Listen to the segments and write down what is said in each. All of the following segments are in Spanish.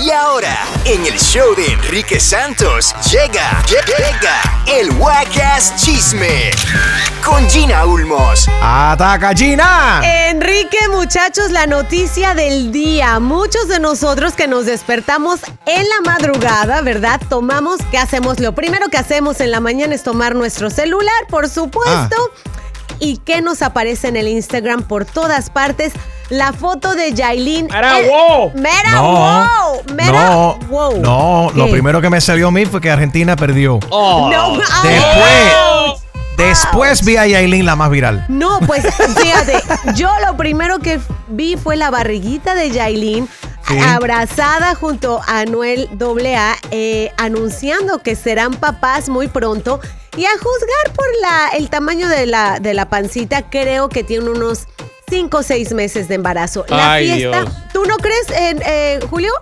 Y ahora, en el show de Enrique Santos, llega, llega el Wacas Chisme con Gina Ulmos. ¡Ataca, Gina! Enrique, muchachos, la noticia del día. Muchos de nosotros que nos despertamos en la madrugada, ¿verdad? Tomamos, ¿qué hacemos? Lo primero que hacemos en la mañana es tomar nuestro celular, por supuesto. ¿Y qué nos aparece en el Instagram por todas partes? La foto de Yailin. Mera El- wow. Mera No, wow. Mera no, wow. no, lo primero que me salió a mí fue que Argentina perdió. Oh. No, Después, después vi a Yailin la más viral. No, pues fíjate, yo lo primero que vi fue la barriguita de Yailin Sí. abrazada junto a Anuel AA, eh, anunciando que serán papás muy pronto. Y a juzgar por la, el tamaño de la, de la pancita, creo que tiene unos 5 o 6 meses de embarazo. La Ay, fiesta, Dios. ¿tú no crees, en, eh, Julio?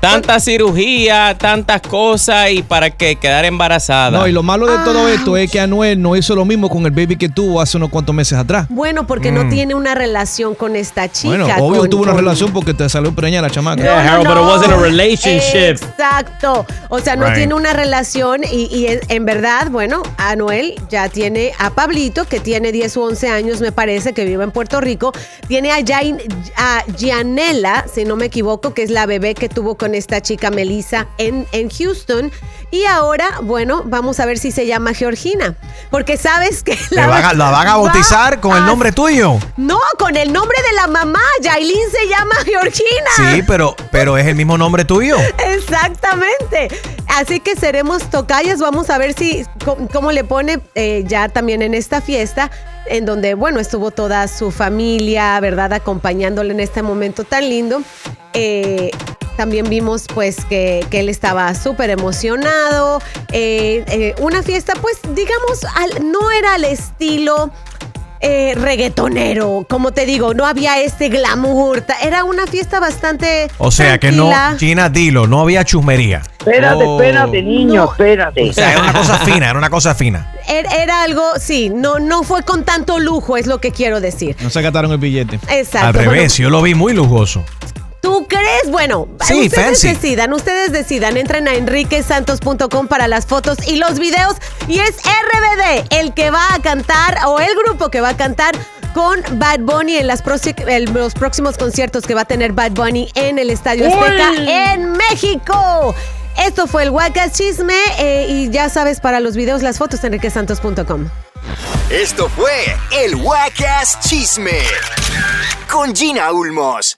Tanta cirugía, tantas cosas y para que quedar embarazada. No, y lo malo de todo Ah. esto es que Anuel no hizo lo mismo con el baby que tuvo hace unos cuantos meses atrás. Bueno, porque no tiene una relación con esta chica. Mm. Bueno, obvio con- tuvo una con- relación porque te salió preñada la chamaca. Yeah, Harold, but it wasn't a relationship. Exacto. O sea, no Right. tiene una relación y, y en, en verdad, bueno, Anuel ya tiene a Pablito, que tiene 10 u 11 años, me parece, que vive en Puerto Rico. Tiene a, Jain, a Gianella, si no me equivoco, que es la bebé que tuvo con esta chica Melissa en, en Houston. Y ahora, bueno, vamos a ver si se llama Georgina. Porque sabes que ¿La van a, la van a bautizar con el a- nombre tuyo? No, con el nombre de la mamá. Yailin se llama Georgina. Sí, pero, pero es el mismo nombre tuyo. Exactamente. Así que seremos tocayas. Vamos a ver si cómo, cómo le pone eh, ya también en esta fiesta, en donde, bueno, estuvo toda su familia, ¿verdad? Acompañándole en este momento tan lindo. Eh, también vimos pues que, que él estaba súper emocionado. Eh, eh, una fiesta, pues digamos, al- no era al estilo eh, reggaetonero. Como te digo, no había este glamour. Era una fiesta bastante. O sea que no, tranquila. Gina, dilo, no había chusmería. Espérate, Oh. espérate, niño, No. espérate. O sea, era una cosa fina, era una cosa fina. Era, era algo, sí, no, no fue con tanto lujo, es lo que quiero decir. No se gataron el billete. Exacto. Al bueno, revés, yo lo vi muy lujoso. ¿Tú crees? Bueno, Sí, ustedes fancy. decidan, ustedes decidan. Entren a enriquesantos.com para las fotos y los videos. Y es RBD el que va a cantar, o el grupo que va a cantar con Bad Bunny en las proxi- en los próximos conciertos que va a tener Bad Bunny en el Estadio Azteca en México. Esto fue el Wacas Chisme eh, y ya sabes, para los videos, las fotos, enriquesantos.com. Esto fue el Wacas Chisme con Gina Ulmos.